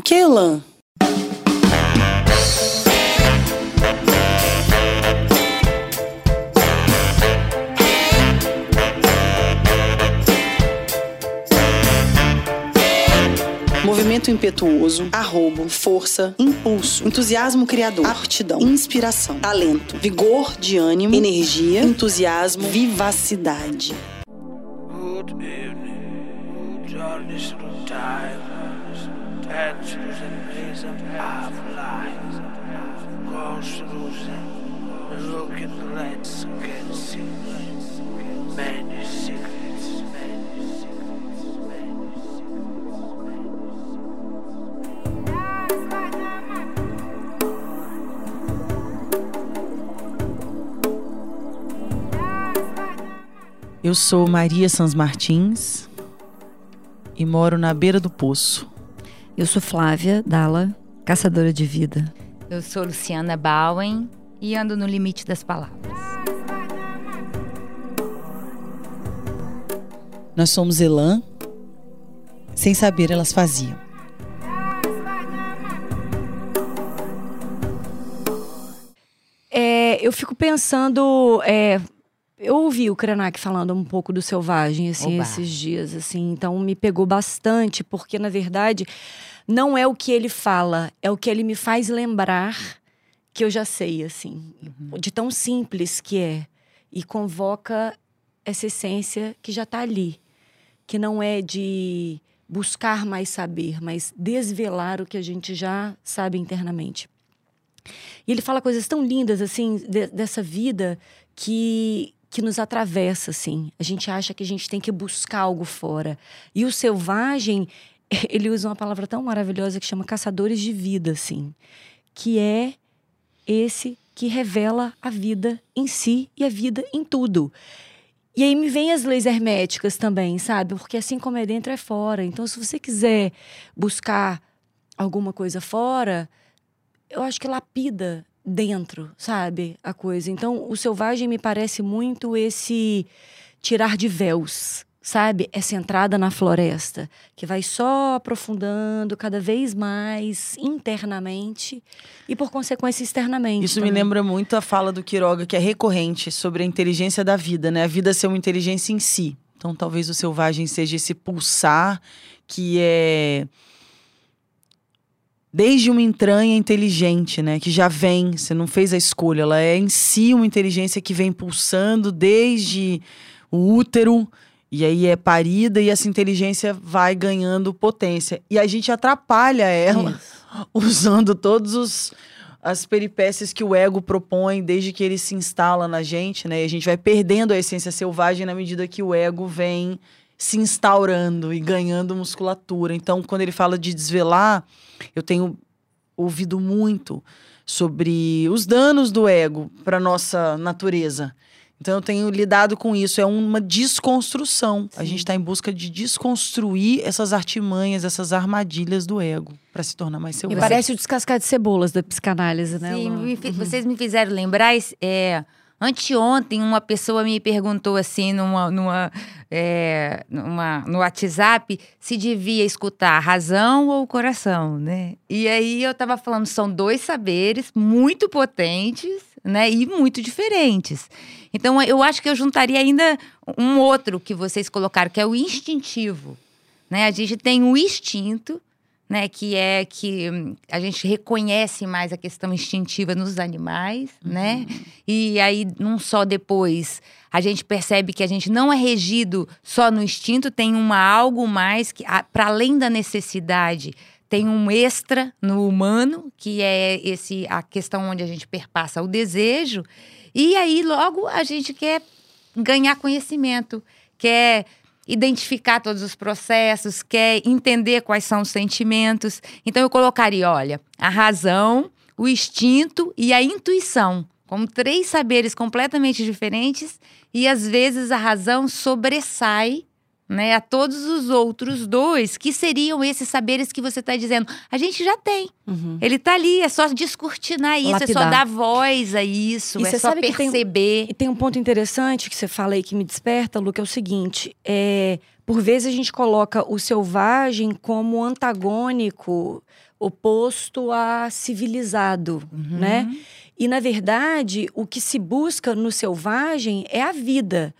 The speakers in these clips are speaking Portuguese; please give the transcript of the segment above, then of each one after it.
O que? Movimento impetuoso, arrobo, força, impulso, entusiasmo criador, aptidão, inspiração, talento, vigor de ânimo, energia, entusiasmo, vivacidade. In ways of lives, goes through them, look at the lights, can see many secrets, many secrets, Eu sou Maria Sans Martins e moro na beira do poço. Eu sou Flávia Dalla, caçadora de vida. Eu sou Luciana Bowen e ando no limite das palavras. Nós somos Elan. Sem saber, elas faziam. É, eu fico pensando. é, eu ouvi o Krenak falando um pouco do selvagem assim, esses dias, assim, então me pegou bastante, porque na verdade não é o que ele fala, é o que ele me faz lembrar que eu já sei, assim, de tão simples que é. E convoca essa essência que já está ali, que não é de buscar mais saber, mas desvelar o que a gente já sabe internamente. E ele fala coisas tão lindas, assim, de- dessa vida que, que nos atravessa, assim. A gente acha que a gente tem que buscar algo fora. E o selvagem, ele usa uma palavra tão maravilhosa que chama caçadores de vida, assim. Que é esse que revela a vida em si e a vida em tudo. E aí me vem as leis herméticas também, sabe? Porque assim como é dentro, é fora. Então, se você quiser buscar alguma coisa fora, eu acho que lapida dentro, sabe? A coisa. Então, o selvagem me parece muito esse tirar de véus, sabe? Essa entrada na floresta, que vai só aprofundando cada vez mais internamente e, por consequência, externamente. Isso me também. lembra muito a fala do Quiroga, que é recorrente, sobre a inteligência da vida, né? A vida ser uma inteligência em si. Então, talvez o selvagem seja esse pulsar que é desde uma entranha inteligente, né? Que já vem, você não fez a escolha, ela é em si uma inteligência que vem pulsando desde o útero e aí é parida e essa inteligência vai ganhando potência. E a gente atrapalha ela usando todos os as peripécias que o ego propõe desde que ele se instala na gente, né? E a gente vai perdendo a essência selvagem na medida que o ego vem se instaurando e ganhando musculatura. Então, quando ele fala de desvelar, eu tenho ouvido muito sobre os danos do ego para nossa natureza. Então eu tenho lidado com isso, é uma desconstrução. A gente está em busca de desconstruir essas artimanhas, essas armadilhas do ego para se tornar mais Me selvagem. parece o descascar de cebolas da psicanálise, né? Sim, me fi- vocês me fizeram lembrar. É, anteontem, uma pessoa me perguntou assim, numa, numa, é, numa- no WhatsApp, se devia escutar a razão ou o coração, né? E aí eu tava falando, são dois saberes muito potentes, né? E muito diferentes. Então, eu acho que eu juntaria ainda um outro que vocês colocaram, que é o instintivo. Né? A gente tem o instinto, né? Que é que hum, a gente reconhece mais a questão instintiva nos animais, né? E aí, não só depois, a gente percebe que a gente não é regido só no instinto, tem uma algo mais que, para além da necessidade, tem um extra no humano, que é esse a questão onde a gente perpassa o desejo. E aí, logo, a gente quer ganhar conhecimento, quer identificar todos os processos, quer entender quais são os sentimentos. Então, eu colocaria, olha, a razão, o instinto e a intuição, como três saberes completamente diferentes, e às vezes a razão sobressai né, a todos os outros dois, que seriam esses saberes que você está dizendo. A gente já tem. Uhum. Ele está ali, é só descortinar isso, é só Lapidar. dar voz a isso, E é só sabe que tem- perceber. E tem um ponto interessante que você fala aí que me desperta, Lu, que é o seguinte: é, por vezes a gente coloca o selvagem como antagônico, oposto a civilizado, né? E na verdade, o que se busca no selvagem é a vida,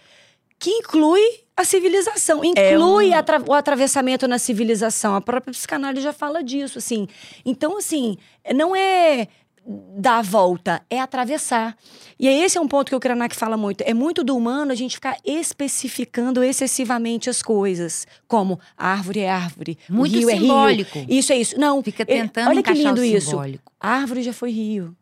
que inclui a civilização, inclui um- atra- o atravessamento na civilização. A própria psicanálise já fala disso, assim. Então, assim, não é dar a volta, é atravessar. E esse é um ponto que o Krenak fala muito. É muito do humano a gente ficar especificando excessivamente as coisas. Como árvore é árvore, Muito rio simbólico. é rio. Isso é isso. Não, Fica ele- tentando olha que lindo isso. A árvore já foi rio,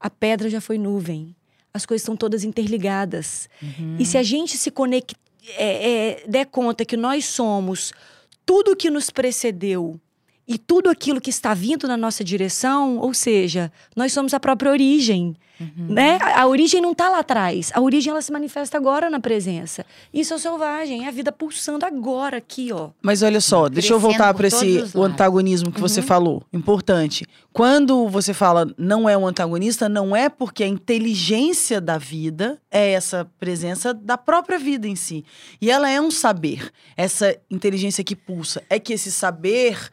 a pedra já foi nuvem. As coisas estão todas interligadas. Uhum. E se a gente se conectar, der conta que nós somos tudo que nos precedeu e tudo aquilo que está vindo na nossa direção, ou seja, nós somos a própria origem. Uhum. Né? A, a origem não está lá atrás. A origem ela se manifesta agora na presença. Isso é selvagem, é a vida pulsando agora aqui, ó. Mas olha só, deixa eu Crescendo voltar para esse o antagonismo que você falou. Importante. Quando você fala não é um antagonista, não é porque a inteligência da vida é essa presença da própria vida em si. E ela é um saber. Essa inteligência que pulsa. É que esse saber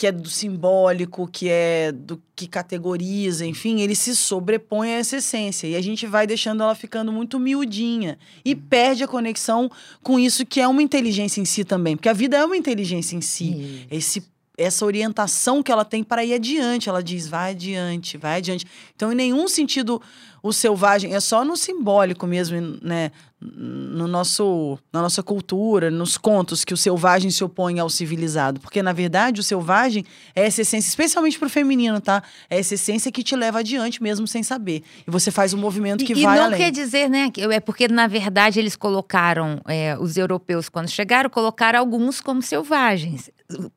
que é do simbólico, que é do que categoriza, enfim, ele se sobrepõe a essa essência. E a gente vai deixando ela ficando muito miudinha. E perde a conexão com isso que é uma inteligência em si também. Porque a vida é uma inteligência em si. Esse, essa orientação que ela tem para ir adiante. Ela diz, vai adiante, vai adiante. Então, em nenhum sentido, o selvagem, é só no simbólico mesmo, né? No nosso, na nossa cultura, nos contos, que o selvagem se opõe ao civilizado. Porque, na verdade, o selvagem é essa essência, especialmente pro feminino, tá? É essa essência que te leva adiante mesmo sem saber. E você faz um movimento que e, e vai não além. quer dizer, né? É porque, na verdade, eles colocaram, é, os europeus, quando chegaram, colocaram alguns como selvagens.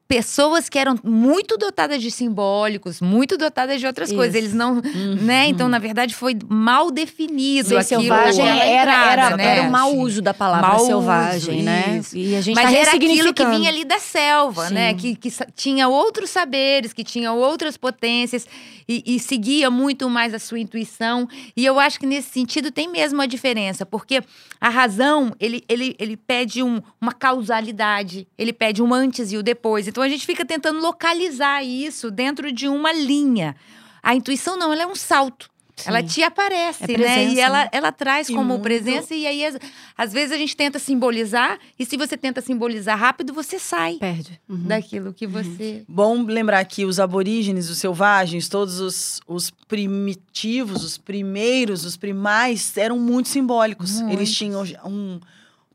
Pessoas que eram muito dotadas de simbólicos, muito dotadas de outras Isso. coisas. Eles não. né? Então, na verdade, foi mal definido Ser selvagem era, entrada, era, né? era um mau uso da palavra Mau uso, selvagem, né? isso. E a gente Mas tá era aquilo que vinha ali da selva, Sim. né? Que, que tinha outros saberes, que tinha outras potências e, e seguia muito mais a sua intuição. E eu acho que nesse sentido tem mesmo a diferença, porque a razão, ele, ele, ele pede um- uma causalidade, ele pede um antes e o depois. Então a gente fica tentando localizar isso dentro de uma linha. A intuição não, ela é um salto. Sim. Ela te aparece, É né? E ela, né? ela traz E como muito- presença, e aí, às, às vezes, a gente tenta simbolizar, e se você tenta simbolizar rápido, você sai Perde. Uhum. daquilo que você. Bom lembrar que os aborígenes, os selvagens, todos os, os primitivos, os primeiros, os primais, eram muito simbólicos. Muitos. Eles tinham um,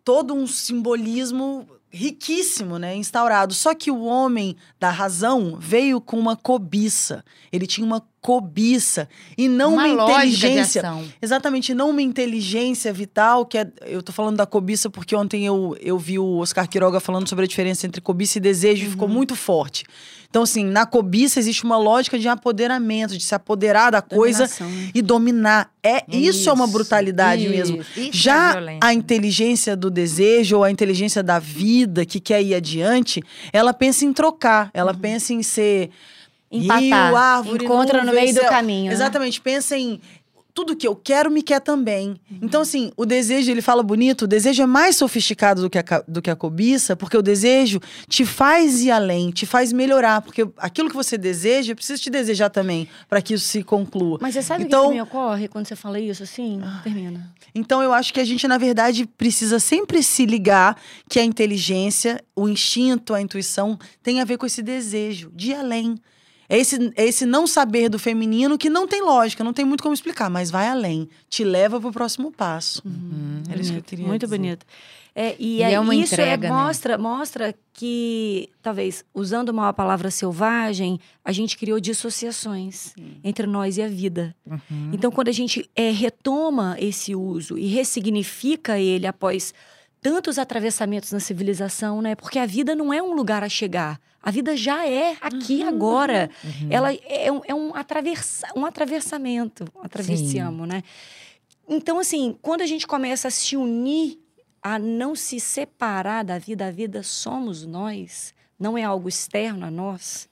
todo um simbolismo riquíssimo, né, instaurado. Só que o homem da razão veio com uma cobiça. Ele tinha uma cobiça e não uma, de inteligência. Exatamente, não uma inteligência vital, que é, eu tô falando da cobiça porque ontem eu, eu vi o Oscar Quiroga falando sobre a diferença entre cobiça e desejo e ficou muito forte. Então, assim, na cobiça existe uma lógica de apoderamento, de se apoderar da coisa Dominação, né? e dominar. É, isso, é uma Isso, brutalidade mesmo. isso. Isso é Já violência. a inteligência do desejo ou a inteligência da vida que quer ir adiante, ela pensa em trocar, ela pensa em ser Empatar. rio, árvore, Encontra no meio do céu. caminho. né? Exatamente, pensa em tudo que eu quero me quer também. Então, assim, o desejo, ele fala bonito, o desejo é mais sofisticado do que, a, do que a cobiça, porque o desejo te faz ir além, te faz melhorar, porque aquilo que você deseja, precisa te desejar também, para que isso se conclua. Mas você sabe o Então- que, que me ocorre quando você fala isso assim? Termina. Então eu acho que a gente, na verdade, precisa sempre se ligar que a inteligência, o instinto, a intuição tem a ver com esse desejo de ir além. É esse, é esse não saber do feminino que não tem lógica, não tem muito como explicar, mas vai além. Te leva para o próximo passo. Era isso que eu queria Muito dizer. bonito. É, e E aí, é uma isso entrega, é, né? mostra, mostra que, talvez, usando mal a palavra selvagem, a gente criou dissociações entre nós e a vida. Uhum. Então, quando a gente é, retoma esse uso e ressignifica ele após tantos atravessamentos na civilização, né? Porque a vida não é um lugar a chegar. A vida já é aqui agora. Ela é um, é um, atravessa, um atravessamento, um atravessiamo, né? Então, assim, quando a gente começa a se unir, a não se separar da vida, a vida somos nós, não é algo externo a nós.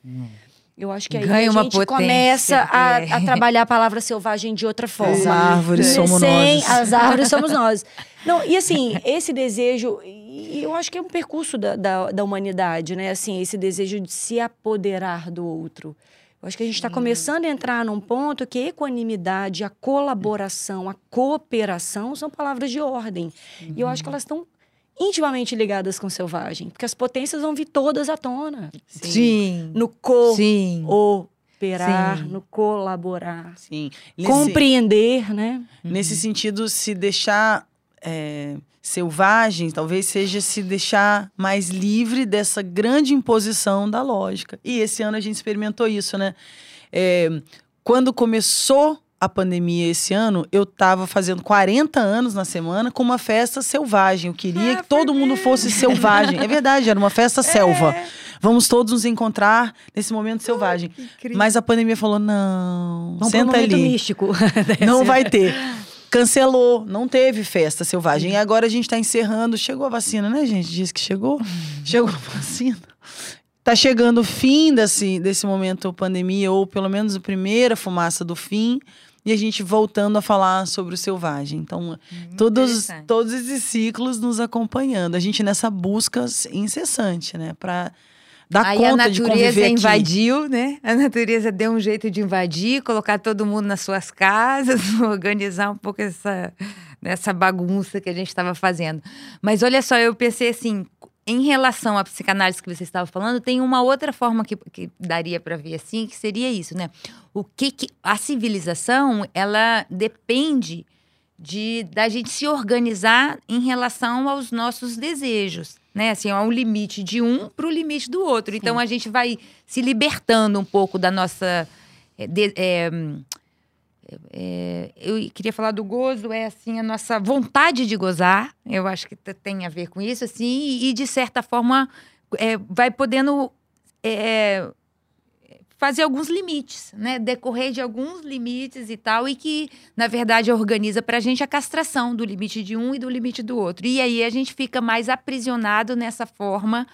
Eu acho que aí Ganha a gente potência, começa a, é. a trabalhar a palavra selvagem de outra forma. As árvores Né? somos Sem- nós. As árvores somos nós. Não, e assim, esse desejo, eu acho que é um percurso da, da, da humanidade, né? Assim, esse desejo de se apoderar do outro. Eu acho que a gente está começando a entrar num ponto que a equanimidade, a colaboração, a cooperação são palavras de ordem. E eu acho que elas estão intimamente ligadas com o selvagem, porque as potências vão vir todas à tona. Sim. No co Sim. operar, Sim. no colaborar, Sim. Nesse- compreender, né? Nesse sentido, se deixar é, selvagem, talvez seja se deixar mais livre dessa grande imposição da lógica. E esse ano a gente experimentou isso, né? É, quando começou a pandemia esse ano, eu estava fazendo 40 anos na semana com uma festa selvagem. Eu queria que todo mundo fosse selvagem. É verdade, era uma festa selva. Vamos todos nos encontrar nesse momento selvagem. Mas a pandemia falou: não, Vamos senta ali. místico. Não vai ter. Cancelou, não teve festa selvagem. E agora a gente tá encerrando. Chegou a vacina, né, gente? Diz que chegou. Chegou a vacina. Tá chegando o fim desse, desse momento pandemia, ou pelo menos a primeira fumaça do fim. E a gente voltando a falar sobre o selvagem. Então, todos, interessante. todos esses ciclos nos acompanhando. A gente nessa busca incessante, né? Pra dar Aí a conta de conviver natureza aqui. invadiu, né? A natureza deu um jeito de invadir, colocar todo mundo nas suas casas, organizar um pouco essa, essa bagunça que a gente estava fazendo. Mas olha só, eu pensei assim, em relação à psicanálise que você estava falando, tem uma outra forma que, que daria para ver assim, que seria isso, né? O que, que a civilização, ela depende de da gente se organizar em relação aos nossos desejos, né? Assim, há um limite de um para o limite do outro. Então a gente vai se libertando um pouco da nossa é, de- é, é, eu queria falar do gozo, é assim, a nossa vontade de gozar, eu acho que tem a ver com isso, assim, e, e, de certa forma é, vai podendo é, fazer alguns limites, né? Decorrer de alguns limites e tal, e que, na verdade, organiza pra gente a castração do limite de um e do limite do outro. E aí a gente fica mais aprisionado nessa forma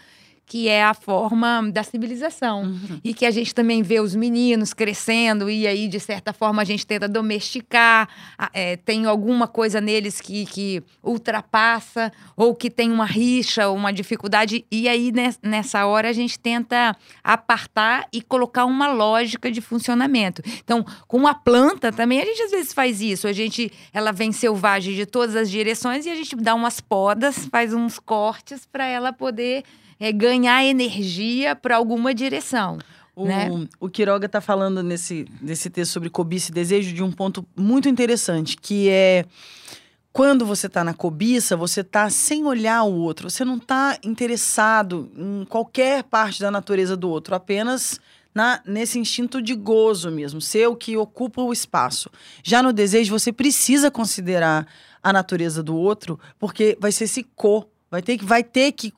que é a forma da civilização. E que a gente também vê os meninos crescendo, e aí, de certa forma, a gente tenta domesticar. é, tem alguma coisa neles que, que ultrapassa, ou que tem uma rixa, ou uma dificuldade. E aí, nes- nessa hora, a gente tenta apartar e colocar uma lógica de funcionamento. Então, com a planta também, a gente às vezes faz isso. A gente, ela vem selvagem de todas as direções e a gente dá umas podas, faz uns cortes para ela poder é, ganhar energia para alguma direção. O, né? o Quiroga está falando nesse, nesse texto sobre cobiça e desejo de um ponto muito interessante, que é quando você está na cobiça, você está sem olhar o outro, você não está interessado em qualquer parte da natureza do outro, apenas na, nesse instinto de gozo mesmo, ser o que ocupa o espaço. Já no desejo, você precisa considerar a natureza do outro, porque vai ser esse co, vai ter que, vai ter que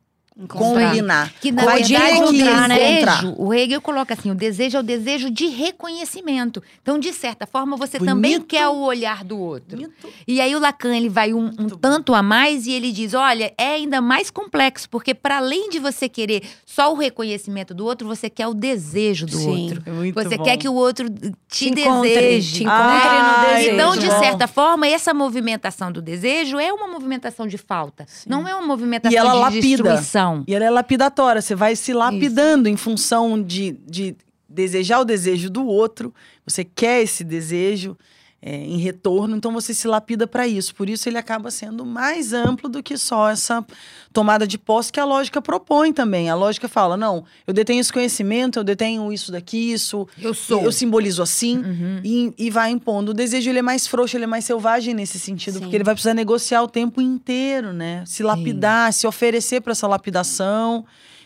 combinar. Que na vai verdade o que desejo, encontrar. o Hegel coloca assim, o desejo é o desejo de reconhecimento. Então, de certa forma, você também Bonito. quer o olhar do outro. Bonito. E aí o Lacan ele vai um, um tanto a mais e ele diz, olha, é ainda mais complexo, porque para além de você querer só o reconhecimento do outro, você quer o desejo do Sim. outro. É Você bom. quer que o outro te, encontre, deseje. te encontre Ah, no desejo. Então, de certa forma, essa movimentação do desejo é uma movimentação de falta. Não é uma movimentação E ela de lapida. destruição. E ela é lapidatória. Você vai se lapidando em função de, de desejar o desejo do outro. Você quer esse desejo é, em retorno, então você se lapida para isso. Por isso ele acaba sendo mais amplo do que só essa tomada de posse que a lógica propõe também. A lógica fala: não, eu detenho esse conhecimento, eu detenho isso daqui, isso. Eu sou. Eu simbolizo assim. Uhum. E, e vai impondo. O desejo ele é mais frouxo, ele é mais selvagem nesse sentido, Sim. porque ele vai precisar negociar o tempo inteiro, né? Se lapidar, se oferecer para essa lapidação.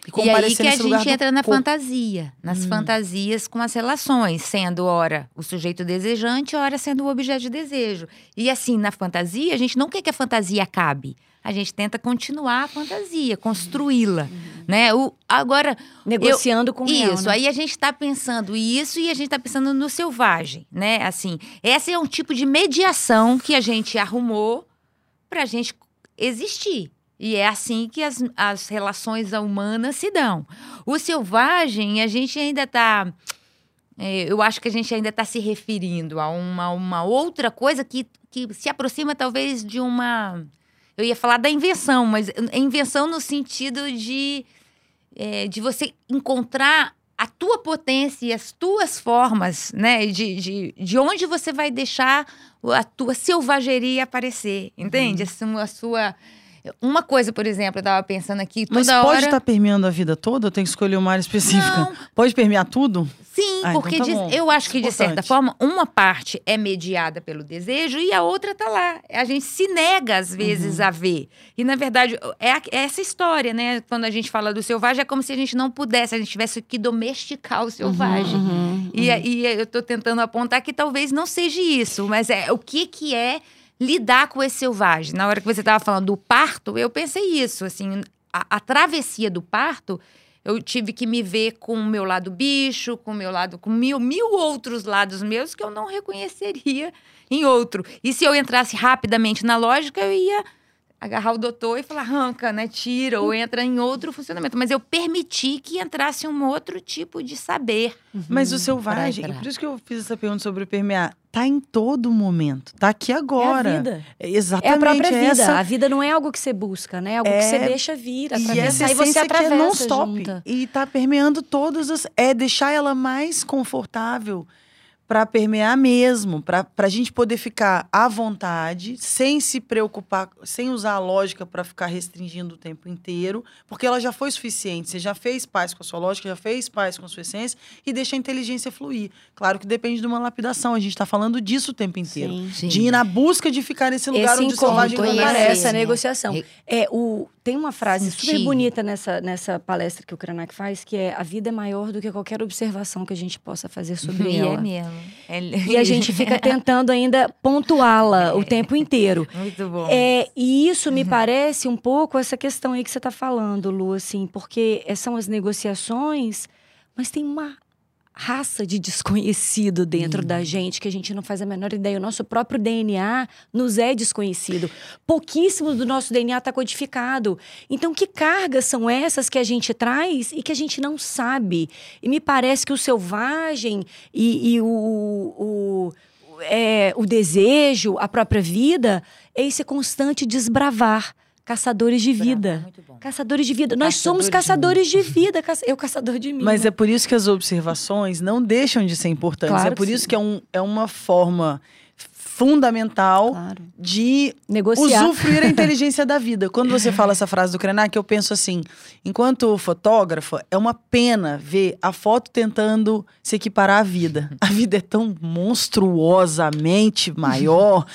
E, E aí que a gente entra na corpo. fantasia, nas fantasias com as relações, sendo ora o sujeito desejante, ora sendo o objeto de desejo. E assim, na fantasia, a gente não quer que a fantasia acabe. A gente tenta continuar a fantasia, construí-la, né? O, agora, Negociando com o real, isso, né? aí a gente está pensando isso e a gente está pensando no selvagem, né? Assim, esse é um tipo de mediação que a gente arrumou para a gente existir. E é assim que as, as relações humanas se dão. O selvagem, a gente ainda está é, eu acho que a gente ainda está se referindo a uma, uma outra coisa que, que se aproxima talvez de uma. Eu ia falar da invenção, mas invenção no sentido de, é, de você encontrar a tua potência e as tuas formas, né? De, de, de onde você vai deixar a tua selvageria aparecer, entende? Uhum. A sua uma coisa, por exemplo, eu tava pensando aqui, toda Mas hora... pode estar tá permeando a vida toda? Eu tenho que escolher uma área específica? Não. Pode permear tudo? Sim, ah, porque então tá eu acho que, de certa forma, uma parte é mediada pelo desejo e a outra tá lá. A gente se nega, às vezes, uhum. a ver. E, na verdade, é, é, essa história, né? Quando a gente fala do selvagem, é como se a gente não pudesse, a gente tivesse que domesticar o selvagem. Uhum, uhum, e, uhum. e eu tô tentando apontar que talvez não seja isso, mas é o que que é lidar com esse selvagem. Na hora que você estava falando do parto, eu pensei isso, assim, a, a, travessia do parto, eu tive que me ver com o meu lado bicho, com o meu lado, com mil, mil outros lados meus que eu não reconheceria em outro. E se eu entrasse rapidamente na lógica, eu ia agarrar o doutor e falar, arranca, né? Tira, ou entra em outro funcionamento. Mas eu permiti que entrasse um outro tipo de saber. Uhum. Mas o selvagem, por isso que eu fiz essa pergunta sobre o permear, tá em todo momento, tá aqui agora. É a vida. exatamente. É a própria vida. Essa... A vida não é algo que você busca, né? É algo é... que você deixa vir, atravessar. E essa e você atravessa que é non-stop. E tá permeando todas as... É deixar ela mais confortável para permear mesmo, para a gente poder ficar à vontade, sem se preocupar, sem usar a lógica para ficar restringindo o tempo inteiro, porque ela já foi suficiente. Você já fez paz com a sua lógica, já fez paz com a sua essência e deixa a inteligência fluir. Claro que depende de uma lapidação, a gente está falando disso o tempo inteiro. Sim, sim. De ir na busca de ficar nesse lugar Esse onde o selvagem não aparece. Essa negociação. É, o, tem uma frase Sentir. super bonita nessa, nessa palestra que o Krenak faz, que é a vida é maior do que qualquer observação que a gente possa fazer sobre e ela. É mesmo. É... E a gente fica tentando ainda pontuá-la o tempo inteiro. Muito bom. É, e isso me parece um pouco essa questão aí que você está falando, Lu, assim, porque são as negociações, mas tem uma raça de desconhecido dentro hum. da gente que a gente não faz a menor ideia. O nosso próprio DNA nos é desconhecido. Pouquíssimo do nosso DNA está codificado. Então, que cargas são essas que a gente traz e que a gente não sabe? E me parece que o selvagem e, e o, o é, o desejo, a própria vida, é esse constante desbravar caçadores de vida. Bravo, caçadores de vida. Nós somos caçadores de, de vida. Eu caçador de mim. Mas é por isso que as observações não deixam de ser importantes. Claro é por isso sim. que é, um, é uma forma fundamental claro. de Negociar. usufruir a inteligência da vida. Quando você fala essa frase do Krenak, eu penso assim: enquanto fotógrafa, é uma pena ver a foto tentando se equiparar à vida. A vida é tão monstruosamente maior,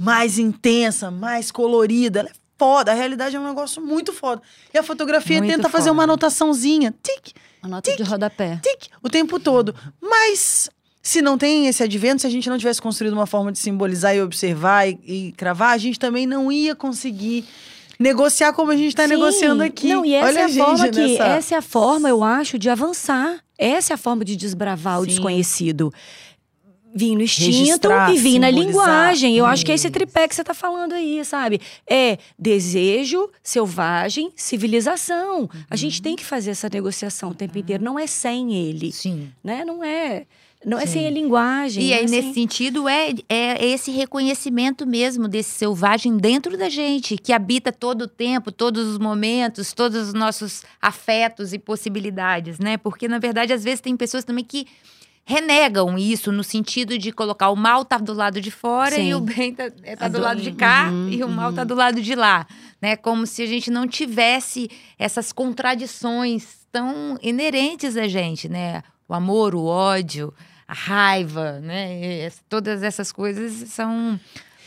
mais intensa, mais colorida. Ela é foda. A realidade é um negócio muito foda. E a fotografia muito tenta foda. fazer uma anotaçãncia. Tic. A nota tic, de rodapé. Tic. O tempo todo. Mas se não tem esse advento, se a gente não tivesse construído uma forma de simbolizar e observar e, e cravar, a gente também não ia conseguir negociar como a gente está negociando aqui. Não, e essa Olha é a, a forma que nessa... essa é a forma, eu acho, de avançar. Essa é a forma de desbravar Sim. o desconhecido vir no instinto e vir na linguagem. Eu acho que é esse tripé que você está falando aí, sabe? É desejo, selvagem, civilização. Uhum. A gente uhum. tem que fazer essa negociação o tempo inteiro. Não é sem ele. Sim. Né? Não é. Não Sim. é sem a linguagem. E aí, é nesse sem... sentido, é, é esse reconhecimento mesmo desse selvagem dentro da gente, que habita todo o tempo, todos os momentos, todos os nossos afetos e possibilidades, né? Porque, na verdade, às vezes tem pessoas também que renegam isso no sentido de colocar o mal tá do lado de fora Sim. e o bem tá, é, tá do lado de cá uhum, e o uhum. mal tá do lado de lá, né? Como se a gente não tivesse essas contradições tão inerentes a gente, né? O amor, o ódio, a raiva, né? todas essas coisas são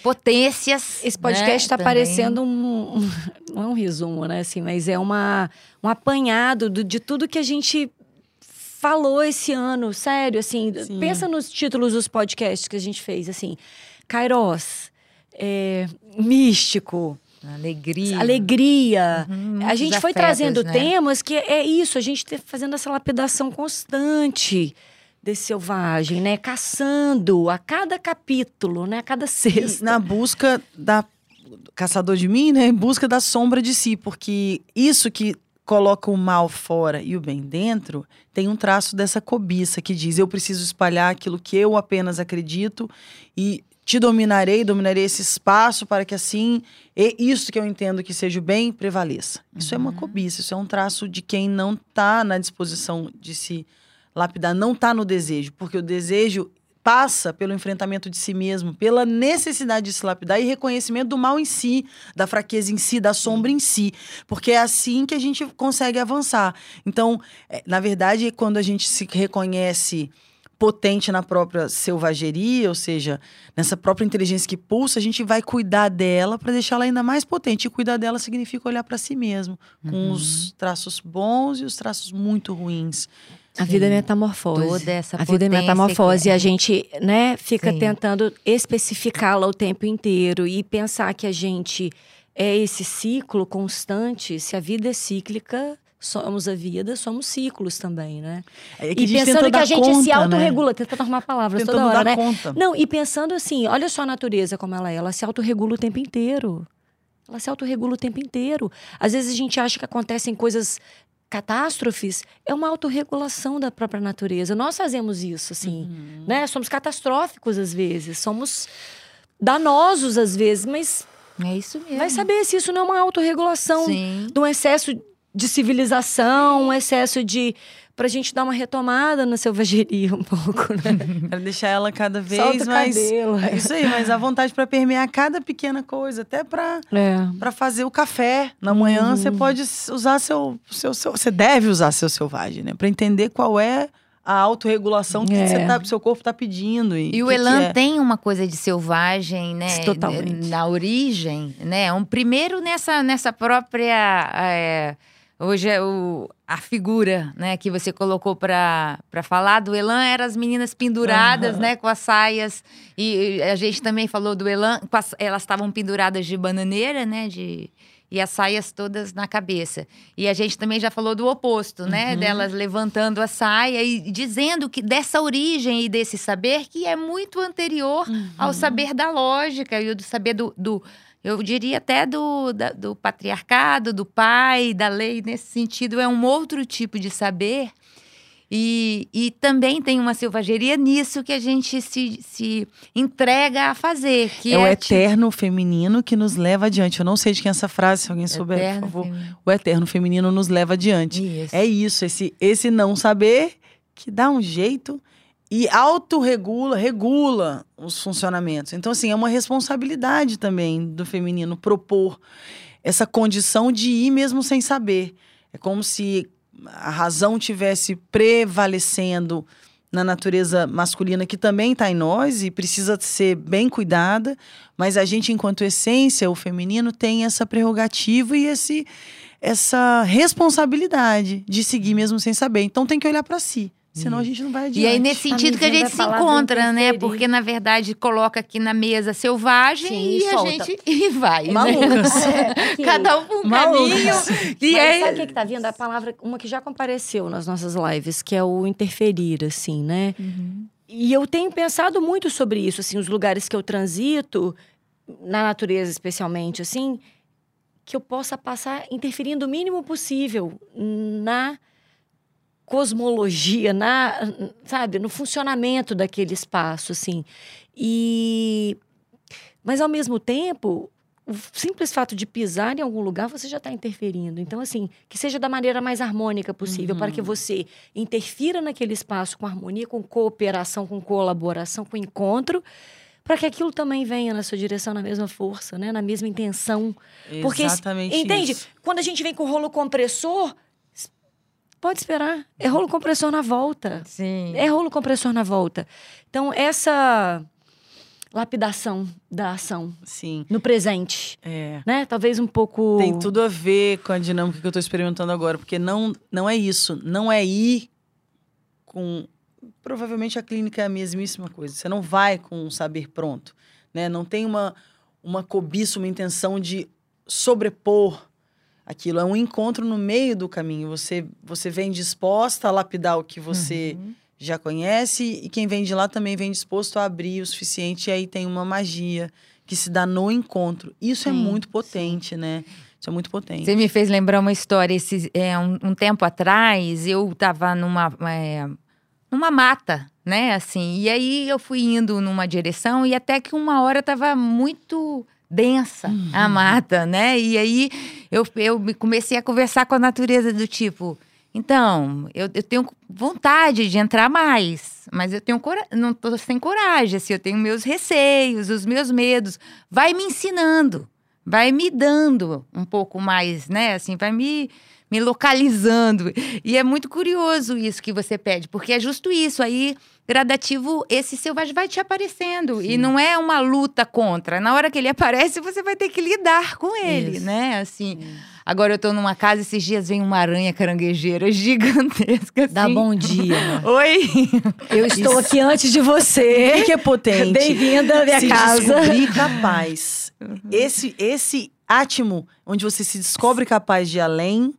potências. Esse podcast está né, parecendo um, um, não é um resumo, né? Assim, mas é uma, um apanhado do, de tudo que a gente falou esse ano, sério, assim, Sim. pensa nos títulos dos podcasts que a gente fez, assim, Kairos, é, místico, Alegria. Alegria. Uhum, a gente foi afetos, trazendo né? temas que é isso, a gente tá fazendo essa lapidação constante desse selvagem, né? Caçando a cada capítulo, né? A cada sexta. na busca da caçador de mim, né? Em busca da sombra de si, porque isso que coloca o mal fora e o bem dentro, tem um traço dessa cobiça que diz: eu preciso espalhar aquilo que eu apenas acredito e te dominarei, dominarei esse espaço para que assim e isso que eu entendo que seja o bem prevaleça. Isso é uma cobiça, isso é um traço de quem não está na disposição de se lapidar, não está no desejo, porque o desejo passa pelo enfrentamento de si mesmo, pela necessidade de se lapidar e reconhecimento do mal em si, da fraqueza em si, da sombra em si, porque é assim que a gente consegue avançar. Então, é, na verdade, quando a gente se reconhece potente na própria selvageria, ou seja, nessa própria inteligência que pulsa, a gente vai cuidar dela para deixá-la ainda mais potente. E cuidar dela significa olhar para si mesmo, com os traços bons e os traços muito ruins. A vida é metamorfose. Toda essa a vida é metamorfose. E é. a gente, né, fica Sim. tentando especificá-la o tempo inteiro e pensar que a gente é esse ciclo constante. Se a vida é cíclica, somos a vida, somos ciclos também, né? É que e pensando tenta que a gente se conta, né? autorregula, tentando arrumar palavras Tentando toda hora, dar né? conta. Não, e pensando assim, olha só a natureza como ela é, ela se autorregula o tempo inteiro. Ela se autorregula o tempo inteiro. Às vezes a gente acha que acontecem coisas catástrofes, é uma autorregulação da própria natureza. Nós fazemos isso, assim, né? Somos catastróficos às vezes, somos danosos às vezes, mas É isso mesmo. vai saber se isso não é uma autorregulação Sim. de um excesso de civilização, um excesso de pra gente dar uma retomada na selvageria um pouco, né? Pra deixar ela cada vez Solta mais. cabelo. É Isso aí, mas a vontade para permear cada pequena coisa, até para É. para fazer o café. Na manhã você pode usar seu, seu, seu. Você deve usar seu selvagem, né? Para entender qual é a autorregulação que É. você tá, seu corpo tá pedindo. E, E o que que Elan é. tem uma coisa de selvagem, né? Totalmente. Na origem, né? Um primeiro nessa, nessa própria. é, hoje é o, a figura, né? Que você colocou para falar do Elan eram as meninas penduradas, Aham. né? Com as saias. E, e a gente também falou do Elan. as- elas estavam penduradas de bananeira, né? De, e as saias todas na cabeça. E a gente também já falou do oposto, né? Delas levantando a saia e dizendo que dessa origem e desse saber que é muito anterior ao saber da lógica e do saber do, do- eu diria até do, da- do patriarcado, do pai, da lei, nesse sentido, é um outro tipo de saber. E, e também tem uma selvageria nisso que a gente se, se entrega a fazer. Que É, é, o tipo, eterno feminino que nos leva adiante. Eu não sei de quem é essa frase, se alguém souber, eterno por favor. feminino. O eterno feminino nos leva adiante. Isso. É isso, esse, esse não saber que dá um jeito e autorregula, regula os funcionamentos. Então, assim, é uma responsabilidade também do feminino propor essa condição de ir mesmo sem saber. É como se a razão tivesse prevalecendo na natureza masculina que também está em nós e precisa ser bem cuidada, mas a gente enquanto essência, o feminino tem essa prerrogativa e esse essa responsabilidade de seguir mesmo sem saber. Então tem que olhar para si, senão a gente não vai adiante. E aí, nesse sentido que a gente a se encontra, né? Porque, na verdade, coloca aqui na mesa selvagem Sim, e e a gente e vai. né? Malucas. Aqui. Cada um com um caminho. E Mas aí, sabe o que, que tá vindo? A palavra, uma que já compareceu nas nossas lives, que é o interferir, assim, né? E eu tenho pensado muito sobre isso, assim, os lugares que eu transito, na natureza especialmente, assim, que eu possa passar interferindo o mínimo possível na cosmologia, na, sabe, no funcionamento daquele espaço, assim. E mas ao mesmo tempo, o simples fato de pisar em algum lugar, você já está interferindo. Então, assim, que seja da maneira mais harmônica possível, para que você interfira naquele espaço com harmonia, com cooperação, com colaboração, com encontro, para que aquilo também venha na sua direção na mesma força, né? na mesma intenção. Porque, Exatamente entende? isso. Quando a gente vem com o rolo compressor, pode esperar. É rolo compressor na volta. Sim. É rolo compressor na volta. Então, essa lapidação da ação Sim. no presente, É. né? Talvez um pouco. Tem tudo a ver com a dinâmica que eu estou experimentando agora, porque não, não é isso. Não é ir com. Provavelmente a clínica é a mesmíssima coisa. Você não vai com um saber pronto. Né? Não tem uma, uma cobiça, uma intenção de sobrepor aquilo. É um encontro no meio do caminho. Você, você vem disposta a lapidar o que você já conhece, e quem vem de lá também vem disposto a abrir o suficiente, e aí tem uma magia que se dá no encontro. Isso é Sim, muito potente, né? Isso é muito potente. Você me fez lembrar uma história. Esse, é, um, um tempo atrás, eu estava numa, é, numa mata, né? Assim, e aí eu fui indo numa direção e até que uma hora estava muito densa a mata, né? E aí eu, eu me- comecei a conversar com a natureza do tipo. Então, eu, eu tenho vontade de entrar mais, mas eu tenho cora- não tô sem coragem, assim, eu tenho meus receios, os meus medos. Vai me ensinando, vai me dando um pouco mais, né? Assim, vai me, me localizando. E é muito curioso isso que você pede, porque é justo isso. Aí, gradativo, esse selvagem vai te aparecendo. E não é uma luta contra. Na hora que ele aparece, você vai ter que lidar com ele, Isso. né? Assim. Agora eu tô numa casa, esses dias vem uma aranha caranguejeira gigantesca. Dá assim. bom dia. Oi! Eu estou aqui antes de você. que que é potente? Bem-vinda à minha se casa. descobrir capaz. Esse, esse átimo, onde você se descobre capaz de ir além,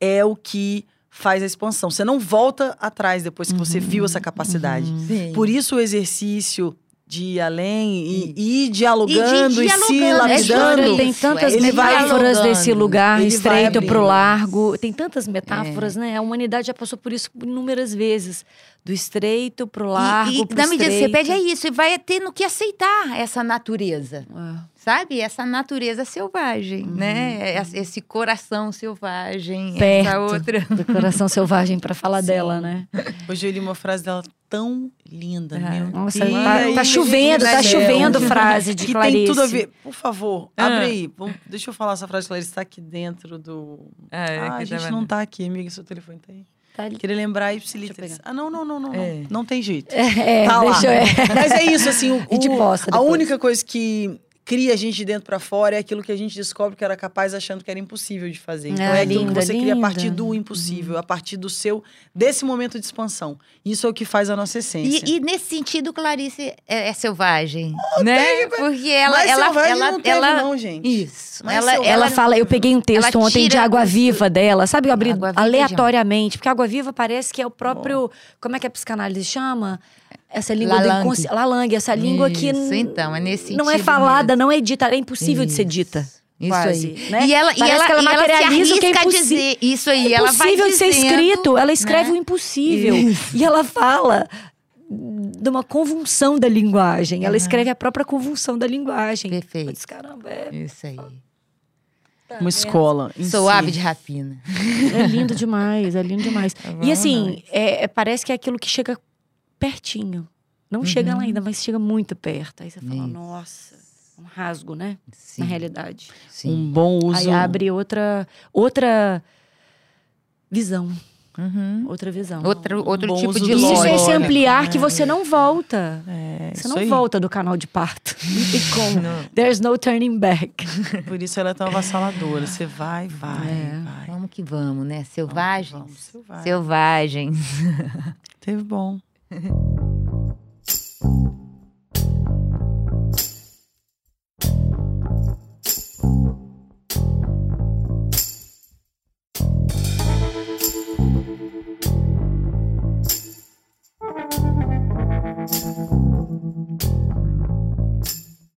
é o que faz a expansão. Você não volta atrás depois que você viu essa capacidade. Sim. Por isso o exercício de ir além e, e ir dialogando e, se dialogando. A história lapidando. tem Isso, tantas ele metáforas desse lugar, Ele estreito abrindo. pro largo. Tem tantas metáforas, né? A humanidade já passou por isso inúmeras vezes. Do estreito pro largo, e, e pro na medida que você pede é isso, e vai tendo que aceitar essa natureza. É. Sabe? Essa natureza selvagem, né? Esse- Esse coração selvagem, essa Perto. outra. Do coração selvagem pra falar dela, né? Hoje eu li uma frase dela tão linda, Ah, meu. Nossa, Deus tá, tá do chovendo, tá chovendo frase de que Clarice. tem tudo a ver. Por favor, Ah. abre aí. Vamos- deixa eu falar essa frase, Clarice. Está aqui dentro do. ah, a gente não tá aqui, amiga. Seu telefone tá aí. Tá ali. Queria lembrar ipsiliteris. Ah, não, não, não, não. É. Não, não tem jeito. É, Tá lá. deixa eu... é. Mas é isso, assim. O, o- a depois. única coisa que cria a gente de dentro pra fora é aquilo que a gente descobre que era capaz achando que era impossível de fazer. Então Ah, é aquilo linda, que você cria a partir linda. do impossível, a partir do seu desse momento de expansão. Isso é o que faz a nossa essência. E, e nesse sentido, Clarice é, é selvagem, né? Porque ela, Mas ela, selvagem ela, não teve, ela, não, gente. isso. Mas ela, Ela fala, eu peguei um texto ela ontem de Água isso- Viva dela, sabe? Eu abri Água Viva, aleatoriamente, porque Água Viva parece que é o próprio. Como é que a psicanálise chama? Essa língua Lalang. do inconsciente. Lalang, essa língua que. Isso, n- então, é nesse Não é falada, mesmo. não é dita, é impossível de ser Isso. dita. Isso quase, aí. né? E ela, e ela, que ela e ela se materializa o que é impossi- dizer isso aí. Ela vai impossível de ser dizendo, escrito. Ela escreve né? o impossível. E ela fala de uma convulsão da linguagem. Ela escreve a própria convulsão da linguagem. Perfeito. Disse, caramba, é, Isso aí. Uma escola. Sou si. ave de rapina. é lindo demais, é lindo demais. e assim, é- é- parece que é aquilo que chega pertinho. Não chega lá ainda, mas chega muito perto. Aí você fala, Isso. nossa, um rasgo, né? Sim, Na realidade. sim. Um bom uso. Aí abre outra, outra visão. Uhum. Outra visão. Outro, outro bom tipo de do Isso é lógica. esse ampliar né? que você não volta. É, Você não aí. volta do canal de parto. Não tem como. There's no turning back. Por isso ela é tão avassaladora. Você vai, vai, É. vai. Vamos que vamos, né? Selvagens. Vamos, selvagem. Selvagens. Teve bom. Thank you.